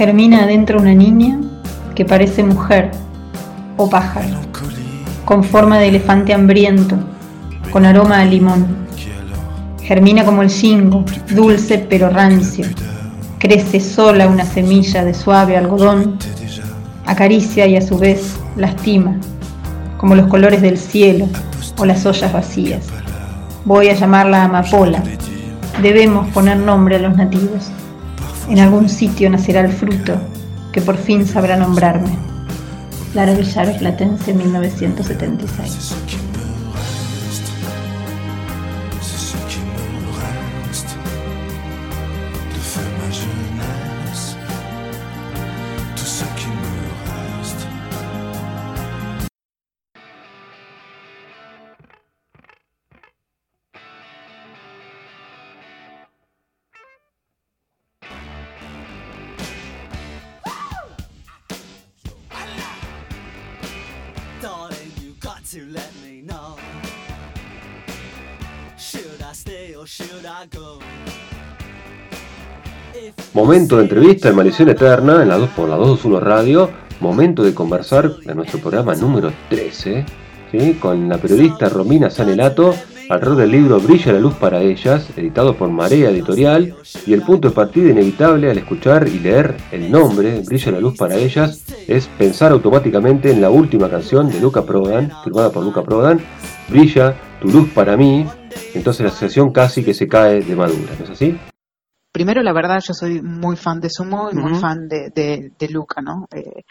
Germina adentro una niña que parece mujer o pájaro, con forma de elefante hambriento, con aroma a limón. Germina como el jingo, dulce pero rancio. Crece sola una semilla de suave algodón, acaricia y a su vez lastima, como los colores del cielo o las ollas vacías. Voy a llamarla amapola. Debemos poner nombre a los nativos. En algún sitio nacerá el fruto que por fin sabrá nombrarme. Lara Villaro Platense, 1976. Momento de entrevista en Maldición Eterna en la 2 por la 221 Radio. Momento de conversar en nuestro programa número 13 con la periodista Romina Sanelato. alrededor del libro Brilla la luz para ellas, editado por Marea Editorial, y el punto de partida inevitable al escuchar y leer el nombre Brilla la luz para ellas es pensar automáticamente en la última canción de Luca Prodan, firmada por Luca Prodan, Brilla tu luz para mí, entonces la sensación casi que se cae de madura, ¿no es así? Primero, la verdad, yo soy muy fan de Sumo y muy fan de, de, Luca, ¿no? Eh,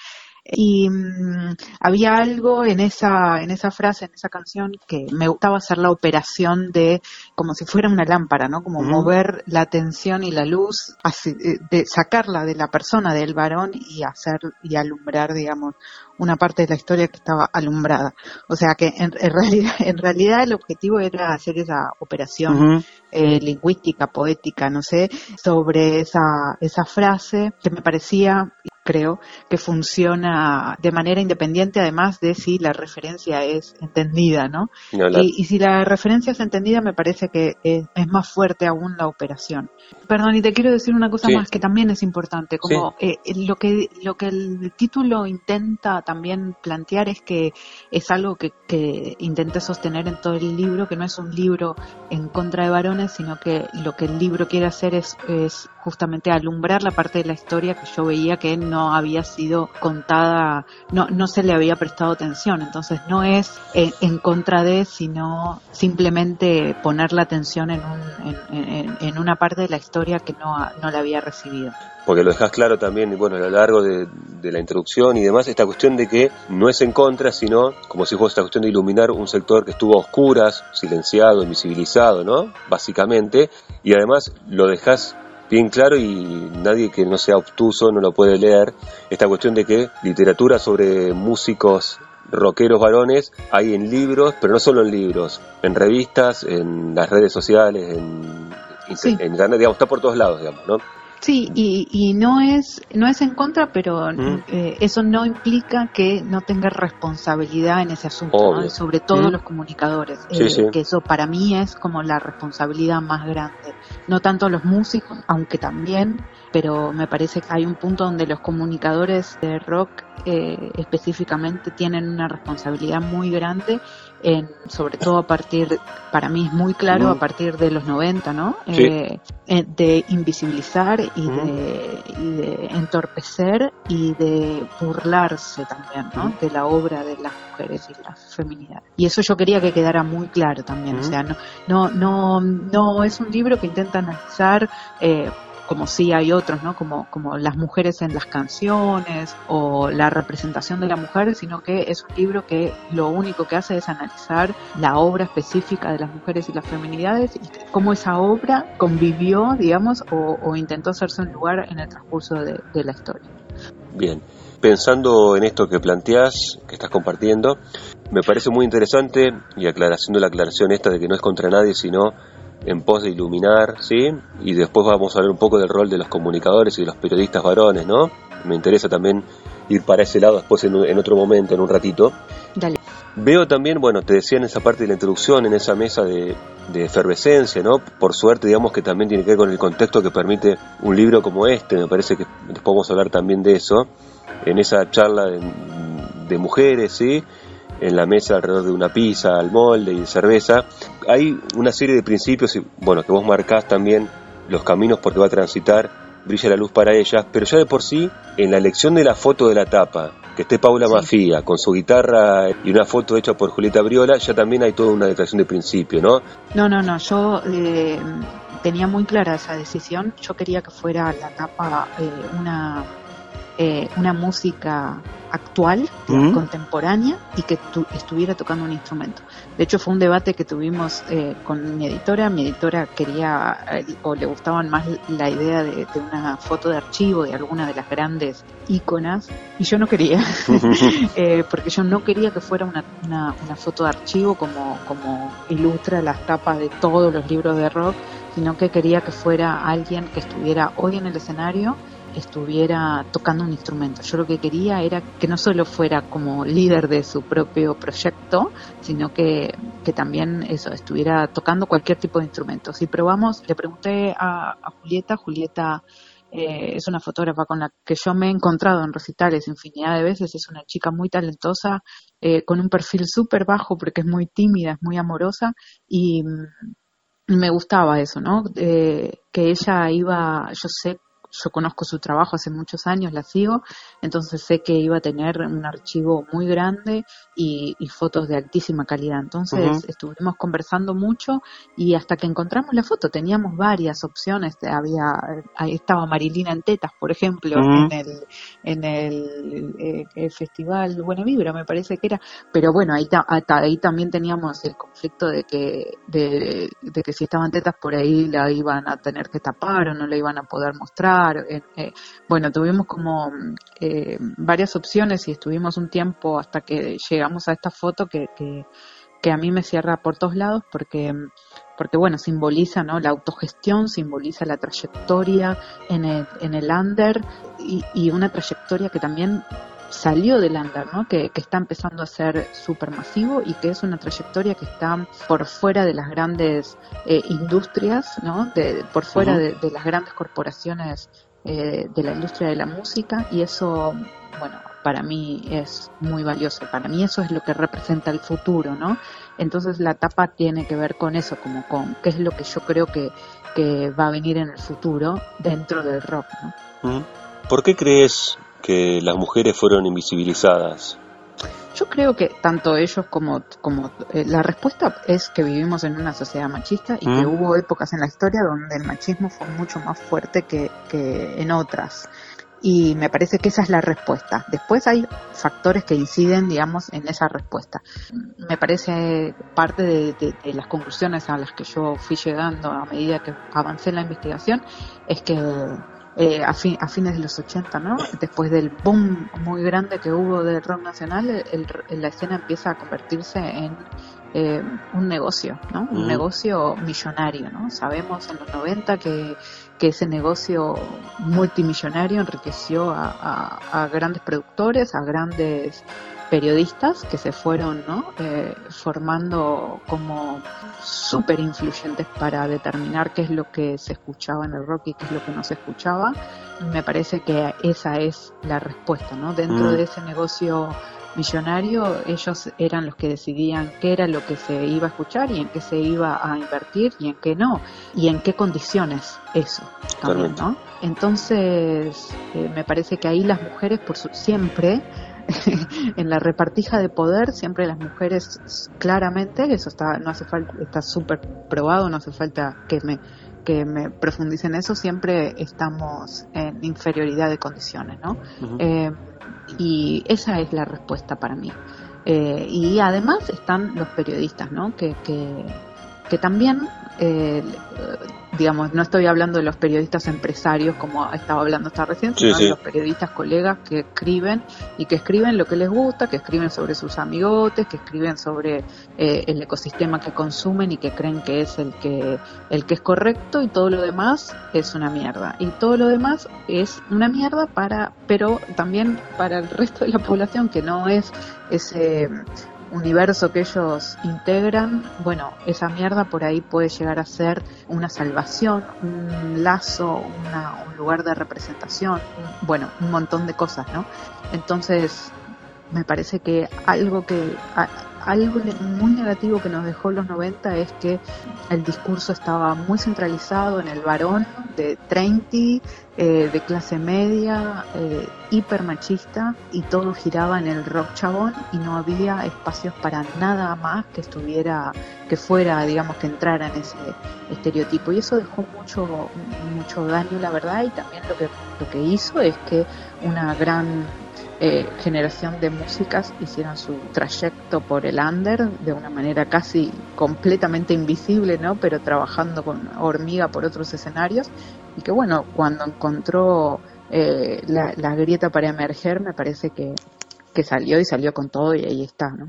y mm, había algo en esa, en esa frase, en esa canción, que me gustaba hacer la operación de como si fuera una lámpara, ¿no? Como mover la atención y la luz, así, eh, de sacarla de la persona, del varón y hacer y alumbrar, digamos, una parte de la historia que estaba alumbrada. O sea que en, realidad, en realidad el objetivo era hacer esa operación eh, lingüística, poética, no sé, sobre esa, esa frase que me parecía creo que funciona de manera independiente además de si la referencia es entendida, ¿no? Y, si la referencia es entendida me parece que es, más fuerte aún la operación. Perdón, y te quiero decir una cosa más que también es importante, como eh, lo que lo que el título intenta también plantear es que es algo que, que intenté sostener en todo el libro, que no es un libro en contra de varones, sino que lo que el libro quiere hacer es, es justamente alumbrar la parte de la historia que yo veía que no había sido contada, no, no se le había prestado atención. Entonces no es en, contra de, sino simplemente poner la atención en, un, en, una parte de la historia que no, no la había recibido porque lo dejas claro también, bueno, a lo largo de, la introducción y demás, esta cuestión de que no es en contra, sino como si fuese esta cuestión de iluminar un sector que estuvo a oscuras, silenciado, invisibilizado, ¿no? Básicamente, y además lo dejas bien claro y nadie que no sea obtuso no lo puede leer, esta cuestión de que literatura sobre músicos rockeros varones hay en libros, pero no solo en libros, en revistas, en las redes sociales, en, en internet, digamos, está por todos lados, digamos, ¿no? Sí, y, y no es no es en contra, pero mm. eh, eso no implica que no tenga responsabilidad en ese asunto, sobre todo mm. los comunicadores, eh, que eso para mí es como la responsabilidad más grande. No tanto los músicos, aunque también, pero me parece que hay un punto donde los comunicadores de rock eh, específicamente tienen una responsabilidad muy grande en, sobre todo a partir, para mí es muy claro, a partir de los 90, ¿no? Eh, eh, de invisibilizar y, de, y, de, entorpecer y de burlarse también, ¿no? De la obra de las mujeres y la feminidad. Y eso yo quería que quedara muy claro también, o sea, no, no, no, no es un libro que intenta analizar eh, como sí hay otros, ¿no? Como, como las mujeres en las canciones o la representación de la mujer, sino que es un libro que lo único que hace es analizar la obra específica de las mujeres y las feminidades y cómo esa obra convivió, digamos, o, intentó hacerse un lugar en el transcurso de, la historia. Bien, pensando en esto que planteas, que estás compartiendo, me parece muy interesante y aclaración la aclaración esta de que no es contra nadie, sino en pos de iluminar, ¿sí? Y después vamos a hablar un poco del rol de los comunicadores y de los periodistas varones, ¿no? Me interesa también ir para ese lado después en, en otro momento, en un ratito. Dale. Veo también, bueno, te decía en esa parte de la introducción, en esa mesa de, efervescencia, ¿no? Por suerte, digamos que también tiene que ver con el contexto que permite un libro como este, me parece que después vamos a hablar también de eso, en esa charla de, de mujeres, ¿sí? En la mesa alrededor de una pizza, al molde y cerveza. Hay una serie de principios, y, bueno, que vos marcás también los caminos por que va a transitar, brilla la luz para ellas, pero ya de por sí, en la elección de la foto de la tapa, que esté Paula Mafia con su guitarra y una foto hecha por Julieta Briola, ya también hay toda una declaración de principio, ¿no? No, no, no, yo eh, tenía muy clara esa decisión, yo quería que fuera la tapa eh, una, eh, una música actual, contemporánea y que estuviera tocando un instrumento. De hecho, fue un debate que tuvimos eh, con mi editora. Mi editora quería eh, o le gustaban más la idea de, una foto de archivo de alguna de las grandes íconas y yo no quería, eh, porque yo no quería que fuera una, una, una foto de archivo como, como ilustra las tapas de todos los libros de rock, sino que quería que fuera alguien que estuviera hoy en el escenario estuviera tocando un instrumento. Yo lo que quería era que no solo fuera como líder de su propio proyecto, sino que, que también eso, estuviera tocando cualquier tipo de instrumento. Si probamos, le pregunté a, Julieta, Julieta eh, es una fotógrafa con la que yo me he encontrado en recitales infinidad de veces, es una chica muy talentosa, eh, con un perfil súper bajo porque es muy tímida, es muy amorosa y mm, me gustaba eso, ¿no? Eh, que ella iba, yo sé yo conozco su trabajo hace muchos años, la sigo, entonces sé que iba a tener un archivo muy grande y, fotos de altísima calidad. Entonces estuvimos conversando mucho y hasta que encontramos la foto teníamos varias opciones. Había, ahí estaba Marilina en tetas, por ejemplo, en el, en el, eh, festival Buena Vibra, me parece que era. Pero bueno, ahí, ahí también teníamos el conflicto de que, de, de que si estaban tetas por ahí la iban a tener que tapar o no la iban a poder mostrar eh, bueno, tuvimos como eh, varias opciones y estuvimos un tiempo hasta que llegamos a esta foto que, que, a mí me cierra por todos lados porque porque bueno, simboliza ¿no? la autogestión, simboliza la trayectoria en el, en el under y una trayectoria que también salió del under, ¿no? que, que está empezando a ser supermasivo y que es una trayectoria que está por fuera de las grandes eh, industrias, ¿no? de, por fuera de, las grandes corporaciones eh, de la industria de la música y eso, bueno, para mí es muy valioso, para mí eso es lo que representa el futuro, ¿no? Entonces la tapa tiene que ver con eso, como con qué es lo que yo creo que, que va a venir en el futuro dentro del rock, ¿no? ¿Por qué crees que las mujeres fueron invisibilizadas? Yo creo que tanto ellos como, como eh, la respuesta es que vivimos en una sociedad machista y que mm. hubo épocas en la historia donde el machismo fue mucho más fuerte que, que en otras. Y me parece que esa es la respuesta. Después hay factores que inciden, digamos, en esa respuesta. Me parece parte de, de las conclusiones a las que yo fui llegando a medida que avancé en la investigación es que eh, a, fines de los 80, ¿no? Después del boom muy grande que hubo del rock nacional, la escena empieza a convertirse en eh, un negocio, ¿no? Un negocio millonario, ¿no? Sabemos en los 90 que, que ese negocio multimillonario enriqueció a grandes productores, a grandes periodistas que se fueron ¿no? Eh, formando como súper influyentes para determinar qué es lo que se escuchaba en el rock y qué es lo que no se escuchaba. Me parece que esa es la respuesta, ¿no? Dentro mm. de ese negocio millonario, ellos eran los que decidían qué era lo que se iba a escuchar y en qué se iba a invertir y en qué no, y en qué condiciones eso también, ¿no? Entonces, eh, me parece que ahí las mujeres por su, siempre en la repartija de poder siempre las mujeres claramente, eso está no hace falta está súper probado, no hace falta que me que me profundice en eso, siempre estamos en inferioridad de condiciones, ¿no? Eh, y esa es la respuesta para mí. Eh, y además están los periodistas, ¿no? Que, que, que también eh, digamos, no estoy hablando de los periodistas empresarios como estaba hablando hasta recién, sino de los periodistas colegas que escriben y que escriben lo que les gusta, que escriben sobre sus amigotes, que escriben sobre eh, el ecosistema que consumen y que creen que es el que el que es correcto y todo lo demás es una mierda. Y todo lo demás es una mierda para pero también para el resto de la población que no es ese universo que ellos integran, bueno, esa mierda por ahí puede llegar a ser una salvación, un lazo, un lugar de representación, bueno, un montón de cosas, ¿no? Entonces, me parece que algo que algo muy negativo que nos dejó los 90 es que el discurso estaba muy centralizado en el varón de 30, eh, de clase media, eh, hiper machista, y todo giraba en el rock chabón y no había espacios para nada más que estuviera, que fuera, digamos, que entrara en ese estereotipo. Y eso dejó mucho, mucho daño, la verdad, y también lo que, lo que hizo es que una gran eh, generación de músicas hicieron su trayecto por el under de una manera casi completamente invisible, ¿no? Pero trabajando con hormiga por otros escenarios y que bueno, cuando encontró eh, la, grieta para emerger, me parece que, que salió y salió con todo y ahí está, ¿no?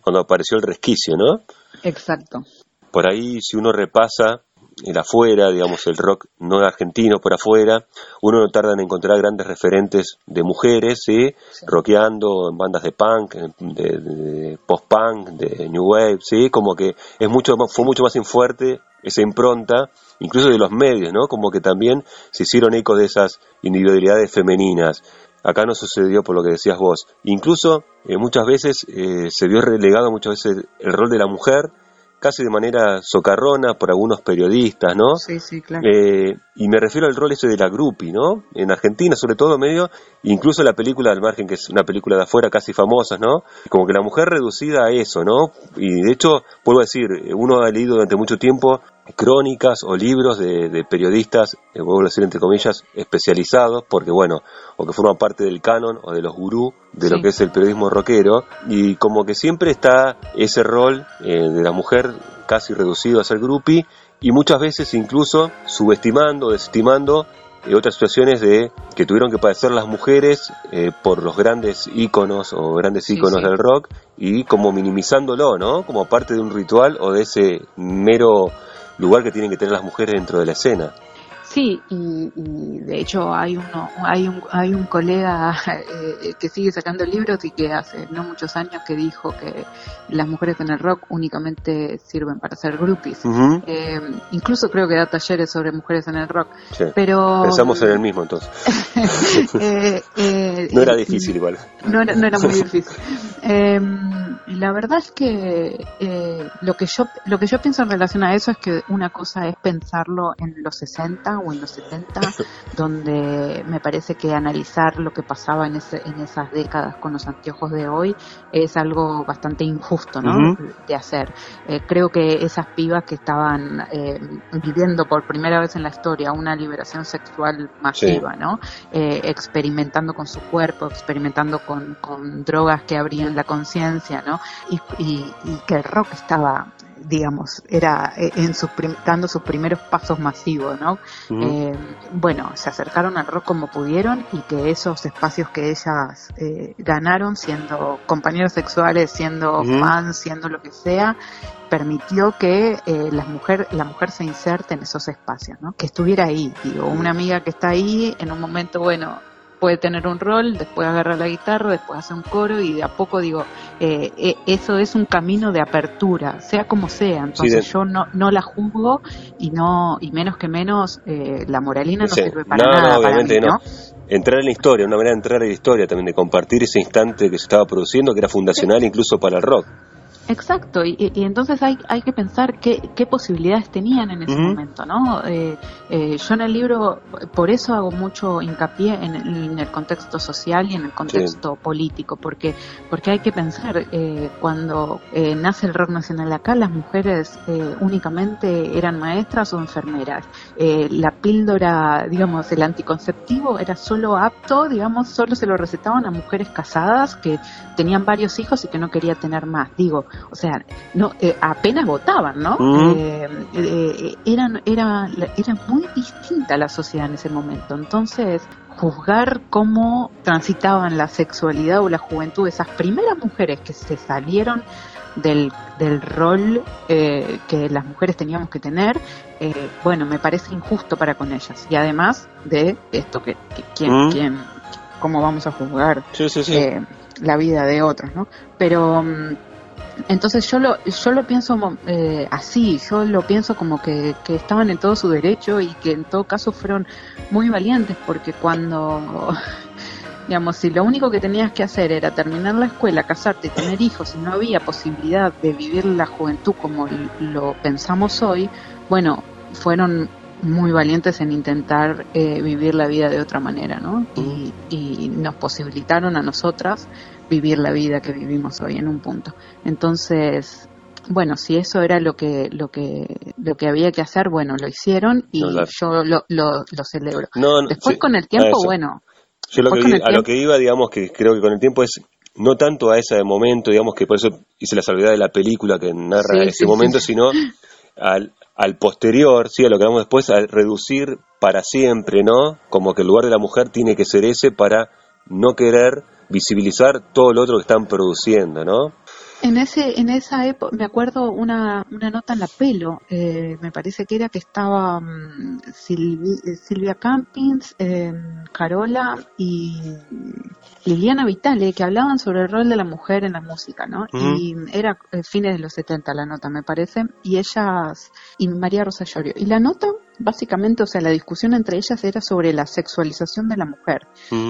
Cuando apareció el resquicio, ¿no? Exacto. Por ahí, si uno repasa el afuera, digamos, el rock no argentino por afuera, uno no tarda en encontrar grandes referentes de mujeres, ¿sí? Rockeando en bandas de punk, de, post-punk, de new wave, ¿sí? Como que es mucho fue mucho más fuerte esa impronta, incluso de los medios, ¿no? Como que también se hicieron eco de esas individualidades femeninas. Acá no sucedió por lo que decías vos. Incluso eh, muchas veces eh, se vio relegado muchas veces el rol de la mujer casi de manera socarrona por algunos periodistas, ¿no? Sí, sí, claro. Eh, y me refiero al rol ese de la grupi, ¿no? En Argentina, sobre todo, medio, incluso la película del margen, que es una película de afuera casi famosa, ¿no? Como que la mujer reducida a eso, ¿no? Y de hecho, vuelvo a decir, uno ha leído durante mucho tiempo crónicas o libros de, periodistas, eh, vuelvo a decir entre comillas, especializados, porque bueno, o que forman parte del canon o de los gurús de lo que es el periodismo rockero, y como que siempre está ese rol eh, de la mujer casi reducido a ser groupie, y muchas veces incluso subestimando, desestimando eh, otras situaciones de que tuvieron que padecer las mujeres por los grandes íconos o grandes íconos del rock y como minimizándolo, ¿no? Como parte de un ritual o de ese mero lugar que tienen que tener las mujeres dentro de la escena. Sí, y, de hecho hay uno, hay un, hay un colega eh, que sigue sacando libros y que hace no muchos años que dijo que las mujeres en el rock únicamente sirven para ser groupies. Eh, incluso creo que da talleres sobre mujeres en el rock. Pero pensamos en el mismo entonces. Eh, no era difícil igual. No era, no era muy difícil. La verdad es que lo que yo lo que yo pienso en relación a eso es que una cosa es pensarlo en los 60 en los 70, donde me parece que analizar lo que pasaba en, ese, en esas décadas con los anteojos de hoy es algo bastante injusto ¿no? de hacer. Eh, creo que esas pibas que estaban eh, viviendo por primera vez en la historia una liberación sexual masiva, ¿no? Eh, experimentando con su cuerpo, experimentando con, con drogas que abrían la conciencia, ¿no? Y, y, y que el rock estaba digamos, era eh, en sus dando sus primeros pasos masivos, ¿no? Eh, bueno, se acercaron al rock como pudieron y que esos espacios que ellas eh, ganaron, siendo compañeros sexuales, siendo fans, siendo lo que sea, permitió que la mujer la mujer se inserte en esos espacios, ¿no? Que estuviera ahí, digo, una amiga que está ahí en un momento, bueno, puede tener un rol, después agarra la guitarra, después hace un coro y de a poco digo, eh, eh, eso es un camino de apertura, sea como sea. Entonces yo no, no la juzgo y no y menos que menos eh, la moralina no sirve para nada. No, obviamente no. Entrar en la historia, una manera de entrar en la historia también, de compartir ese instante que se estaba produciendo, que era fundacional incluso para el rock. Exacto, y, entonces hay, hay que pensar qué, qué posibilidades tenían en ese momento, ¿no? Eh, eh, yo en el libro, por eso hago mucho hincapié en, el contexto social y en el contexto político, porque, porque hay que pensar, eh, cuando nace el rock nacional acá, las mujeres únicamente eran maestras o enfermeras. La píldora, digamos, el anticonceptivo era solo apto, digamos, solo se lo recetaban a mujeres casadas que tenían varios hijos y que no quería tener más. Digo, o sea, no eh, apenas votaban, ¿no? Eh, eh, eran, era, era muy distinta la sociedad en ese momento. Entonces, juzgar cómo transitaban la sexualidad o la juventud esas primeras mujeres que se salieron del, del rol que las mujeres teníamos que tener, bueno, me parece injusto para con ellas. Y además de esto que, quién, quién, cómo vamos a juzgar la vida de otros, ¿no? Pero mm, entonces yo lo, yo lo pienso eh, así, yo lo pienso como que, que estaban en todo su derecho y que en todo caso fueron muy valientes porque cuando Digamos, si lo único que tenías que hacer era terminar la escuela, casarte y tener hijos y no había posibilidad de vivir la juventud como lo pensamos hoy, bueno, fueron muy valientes en intentar eh, vivir la vida de otra manera, ¿no? Y, y, nos posibilitaron a nosotras vivir la vida que vivimos hoy en un punto. Entonces, bueno, si eso era lo que lo que lo que había que hacer, bueno, lo hicieron y yo lo, lo, celebro. Después con el tiempo, bueno, yo lo que, a lo que iba, digamos, que creo que con el tiempo es no tanto a ese momento, digamos, que por eso hice la salvedad de la película que narra ese momento, sino al, al posterior, sí, a lo que vamos después, a reducir para siempre, ¿no? Como que el lugar de la mujer tiene que ser ese para no querer visibilizar todo lo otro que están produciendo, ¿no? En ese, en esa época, me acuerdo una, una nota en la pelo, eh, me parece que era que estaba mm, Silvia Campins, eh, Carola y Liliana Vitale, que hablaban sobre el rol de la mujer en la música, ¿no? Y era eh, fines de los 70 la nota, me parece, y ellas, y María Rosa Llorio. Y la nota básicamente, o sea, la discusión entre ellas era sobre la sexualización de la mujer.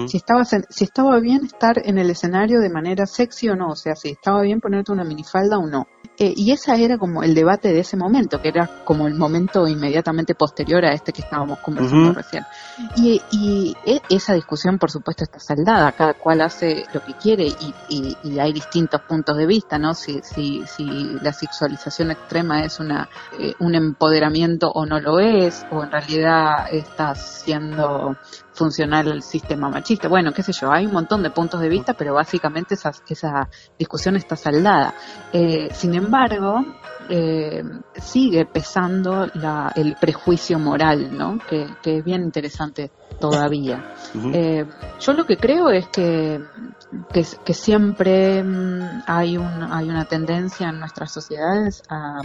si, estaba, si estaba bien estar en el escenario de manera sexy o no, o sea, si estaba bien ponerte una minifalda o no. Eh, y esa era como el debate de ese momento, que era como el momento inmediatamente posterior a este que estábamos conversando recién. Y, y e, esa discusión, por supuesto, está saldada, cada cual hace lo que quiere y, y, hay distintos puntos de vista, ¿no? Si, si, si la sexualización extrema es una, eh, un empoderamiento o no lo es, o en realidad está siendo funcional el sistema machista. Bueno, qué sé yo, hay un montón de puntos de vista, pero básicamente esa, esa discusión está saldada. Eh, sin embargo, eh, sigue pesando la, el prejuicio moral, ¿no? Que, es bien interesante todavía. Eh, yo lo que creo es que, que, siempre mm, hay, un, hay una tendencia en nuestras sociedades a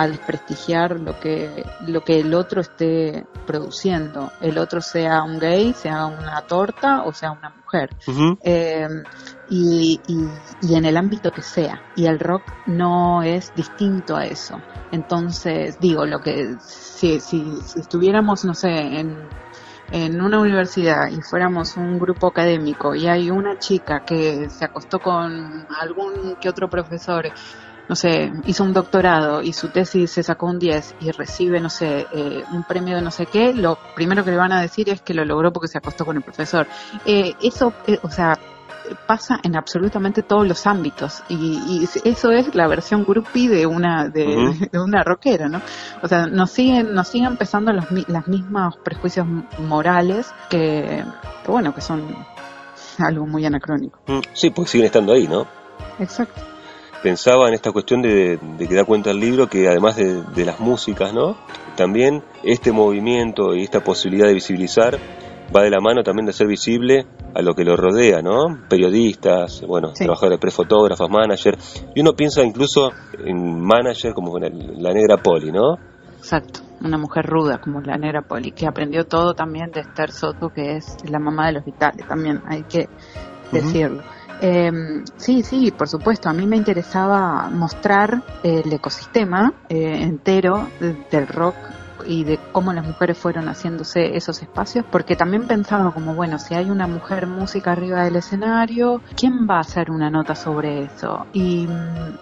a desprestigiar lo que, lo que el otro esté produciendo. El otro sea un gay, sea una torta o sea una mujer. Eh, y, y, en el ámbito que sea. Y el rock no es distinto a eso. Entonces, digo, lo que si, si, estuviéramos, no sé, en, en una universidad y fuéramos un grupo académico y hay una chica que se acostó con algún que otro profesor no sé, hizo un doctorado y su tesis se sacó un 10 y recibe, no sé, eh, un premio de no sé qué, lo primero que le van a decir es que lo logró porque se acostó con el profesor. Eh, eso, eh, o sea, pasa en absolutamente todos los ámbitos y, eso es la versión groupie de una de, una rockera no o sea nos siguen nos siguen empezando los las mismas prejuicios morales que, que bueno que son algo muy anacrónico. Mm, sí pues siguen estando ahí no exacto pensaba en esta cuestión de, que da cuenta el libro que además de, las músicas, ¿no? También este movimiento y esta posibilidad de visibilizar va de la mano también de ser visible a lo que lo rodea, ¿no? Periodistas, bueno, trabajadores prefotógrafos, managers. Y uno piensa incluso en manager como la negra Poli, ¿no? Exacto, una mujer ruda como la negra Poli, que aprendió todo también de Esther Soto, que es la mamá de los vitales, también hay que decirlo. Eh, sí, sí, por supuesto. A mí me interesaba mostrar el ecosistema eh, entero del rock y de cómo las mujeres fueron haciéndose esos espacios, porque también pensaba como, bueno, si hay una mujer música arriba del escenario, ¿quién va a hacer una nota sobre eso? Y,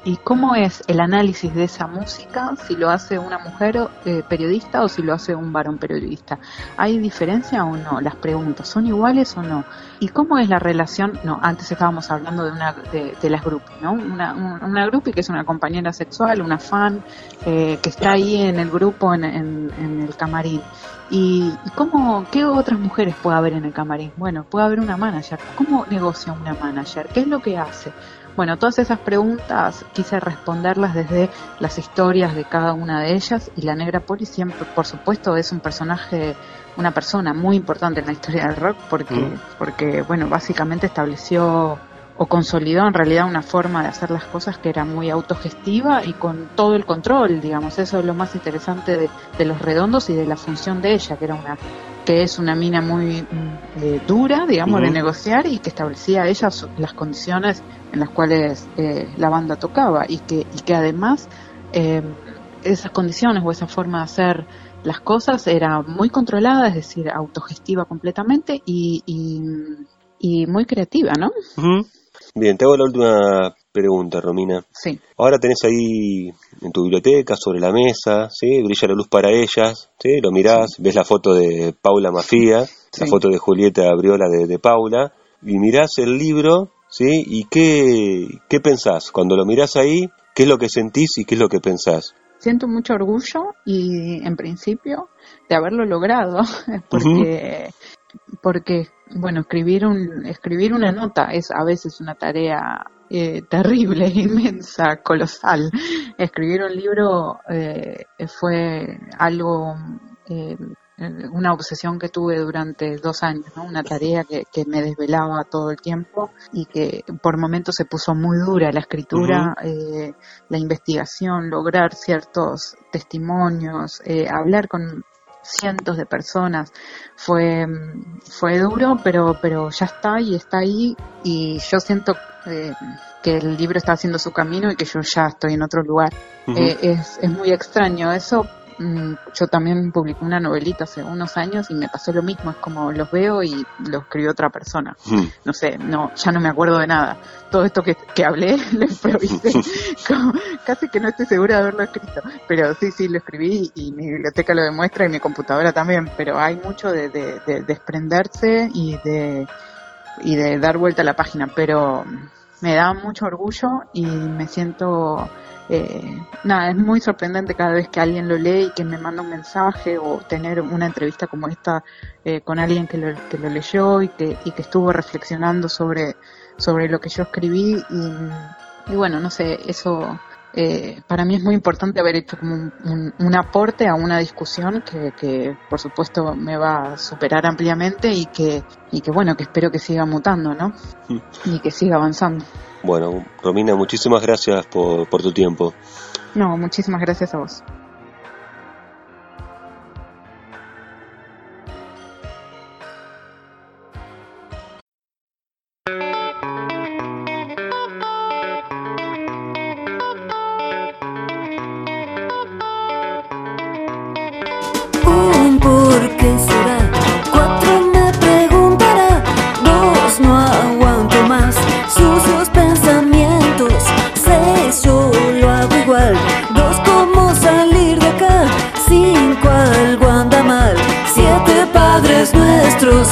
y cómo es el análisis de esa música, si lo hace una mujer eh, periodista o si lo hace un varón periodista. ¿Hay diferencia o no? Las preguntas, ¿son iguales o no? ¿Y cómo es la relación? No, antes estábamos hablando de una de, las grupos, ¿no? Una, una groupie que es una compañera sexual, una fan, eh, que está ahí en el grupo, en en, el camarín. ¿Y cómo, qué otras mujeres puede haber en el camarín? Bueno, puede haber una manager. ¿Cómo negocia una manager? ¿Qué es lo que hace? Bueno, todas esas preguntas quise responderlas desde las historias de cada una de ellas y la Negra Poli siempre, por supuesto, es un personaje, una persona muy importante en la historia del rock porque, mm. porque bueno, básicamente estableció o consolidó en realidad una forma de hacer las cosas que era muy autogestiva y con todo el control, digamos, eso es lo más interesante de, de los redondos y de la función de ella, que era una que es una mina muy mm, eh, dura, digamos, de negociar y que establecía ella las condiciones en las cuales eh, la banda tocaba y que, y que además eh, esas condiciones o esa forma de hacer las cosas era muy controlada, es decir, autogestiva completamente y, y, muy creativa, ¿no? Bien, te hago la última pregunta, Romina. Sí. Ahora tenés ahí en tu biblioteca, sobre la mesa, ¿sí? Brilla la luz para ellas, ¿sí? Lo mirás, ves la foto de Paula Mafía, la foto de Julieta Abriola de, Paula, y mirás el libro, ¿sí? ¿Y qué, qué pensás? Cuando lo mirás ahí, ¿qué es lo que sentís y qué es lo que pensás? Siento mucho orgullo y, en principio, de haberlo logrado, porque, porque bueno, escribir, un, escribir una nota es a veces una tarea eh, terrible, inmensa, colosal. Escribir un libro eh, fue algo, eh, una obsesión que tuve durante dos años, ¿no? una tarea que, que, me desvelaba todo el tiempo y que por momentos se puso muy dura la escritura, la investigación, lograr ciertos testimonios, hablar con cientos de personas. Fue, fue duro, pero, pero ya está y está ahí y yo siento eh, que el libro está haciendo su camino y que yo ya estoy en otro lugar. Eh, es, es muy extraño eso, Mm, yo también publiqué una novelita hace unos años y me pasó lo mismo, es como los veo y lo escribió otra persona. Hmm. No sé, no, ya no me acuerdo de nada. Todo esto que, que hablé lo improvisé, casi que no estoy segura de haberlo escrito, pero sí, sí, lo escribí y mi biblioteca lo demuestra y mi computadora también, pero hay mucho de, de desprenderse y de, y de dar vuelta a la página, pero me da mucho orgullo y me siento eh, nada, es muy sorprendente cada vez que alguien lo lee y que me manda un mensaje o tener una entrevista como esta eh, con alguien que lo, que lo leyó y que, y que estuvo reflexionando sobre, sobre lo que yo escribí y, y bueno, no sé, eso eh, para mí es muy importante haber hecho como un, un, aporte a una discusión que, que, por supuesto me va a superar ampliamente y que, y que bueno, que espero que siga mutando, ¿no? Mm. Y que siga avanzando. Bueno, Romina, muchísimas gracias por, por tu tiempo. No, muchísimas gracias a vos. monstruos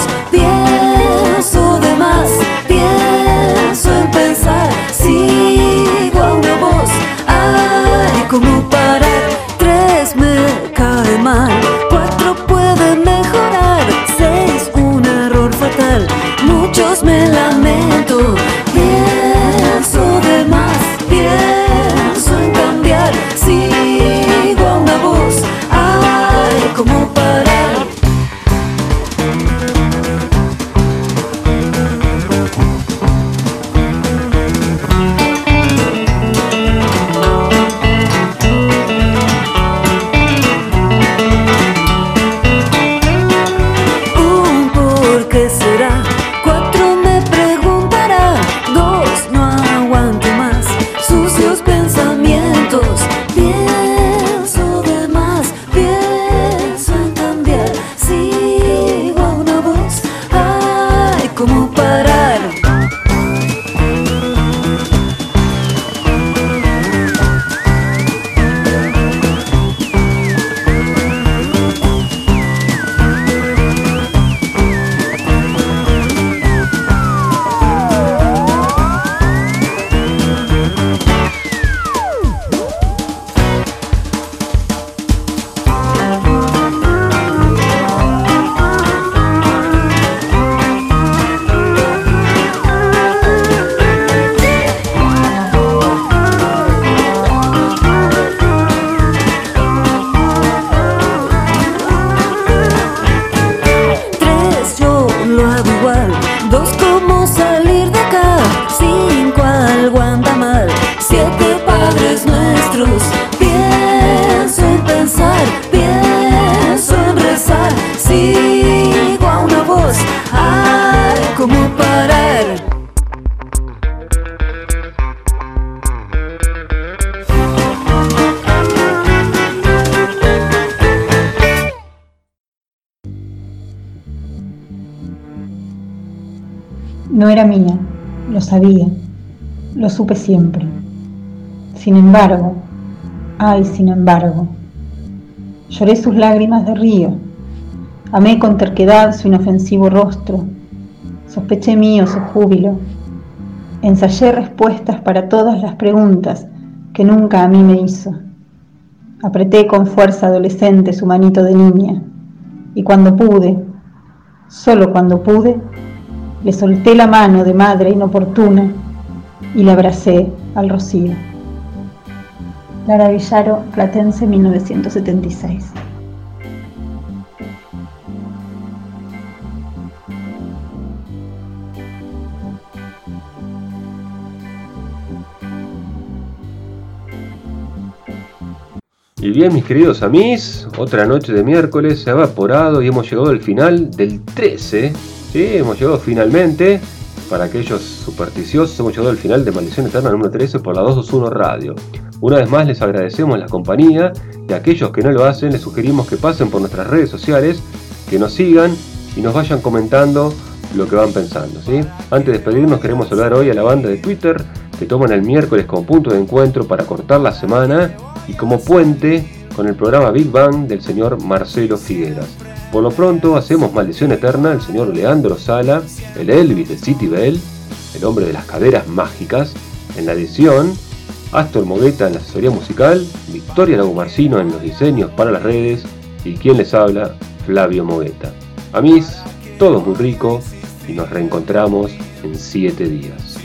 No era mía, lo sabía, lo supe siempre. Sin embargo, ay, sin embargo, lloré sus lágrimas de río, amé con terquedad su inofensivo rostro, sospeché mío su júbilo, ensayé respuestas para todas las preguntas que nunca a mí me hizo. Apreté con fuerza adolescente su manito de niña y cuando pude, solo cuando pude, le solté la mano de madre inoportuna y le abracé al rocío. Lara Villaro, Platense, 1976. Y bien, mis queridos amigos, otra noche de miércoles se ha evaporado y hemos llegado al final del 13. ¿Sí? Hemos llegado finalmente, para aquellos supersticiosos, hemos llegado al final de Maldición Eterna número 13 por la 221 Radio. Una vez más les agradecemos la compañía y a aquellos que no lo hacen les sugerimos que pasen por nuestras redes sociales, que nos sigan y nos vayan comentando lo que van pensando. ¿sí? Antes de despedirnos queremos saludar hoy a la banda de Twitter que toman el miércoles como punto de encuentro para cortar la semana y como puente con el programa Big Bang del señor Marcelo Figueras. Por lo pronto hacemos Maldición Eterna el señor Leandro Sala, el Elvis de City Bell, el hombre de las caderas mágicas, en la edición, Astor Mogueta en la asesoría musical, Victoria Lago Marcino en los diseños para las redes y quien les habla, Flavio Mogueta. A mí, todo muy rico y nos reencontramos en siete días.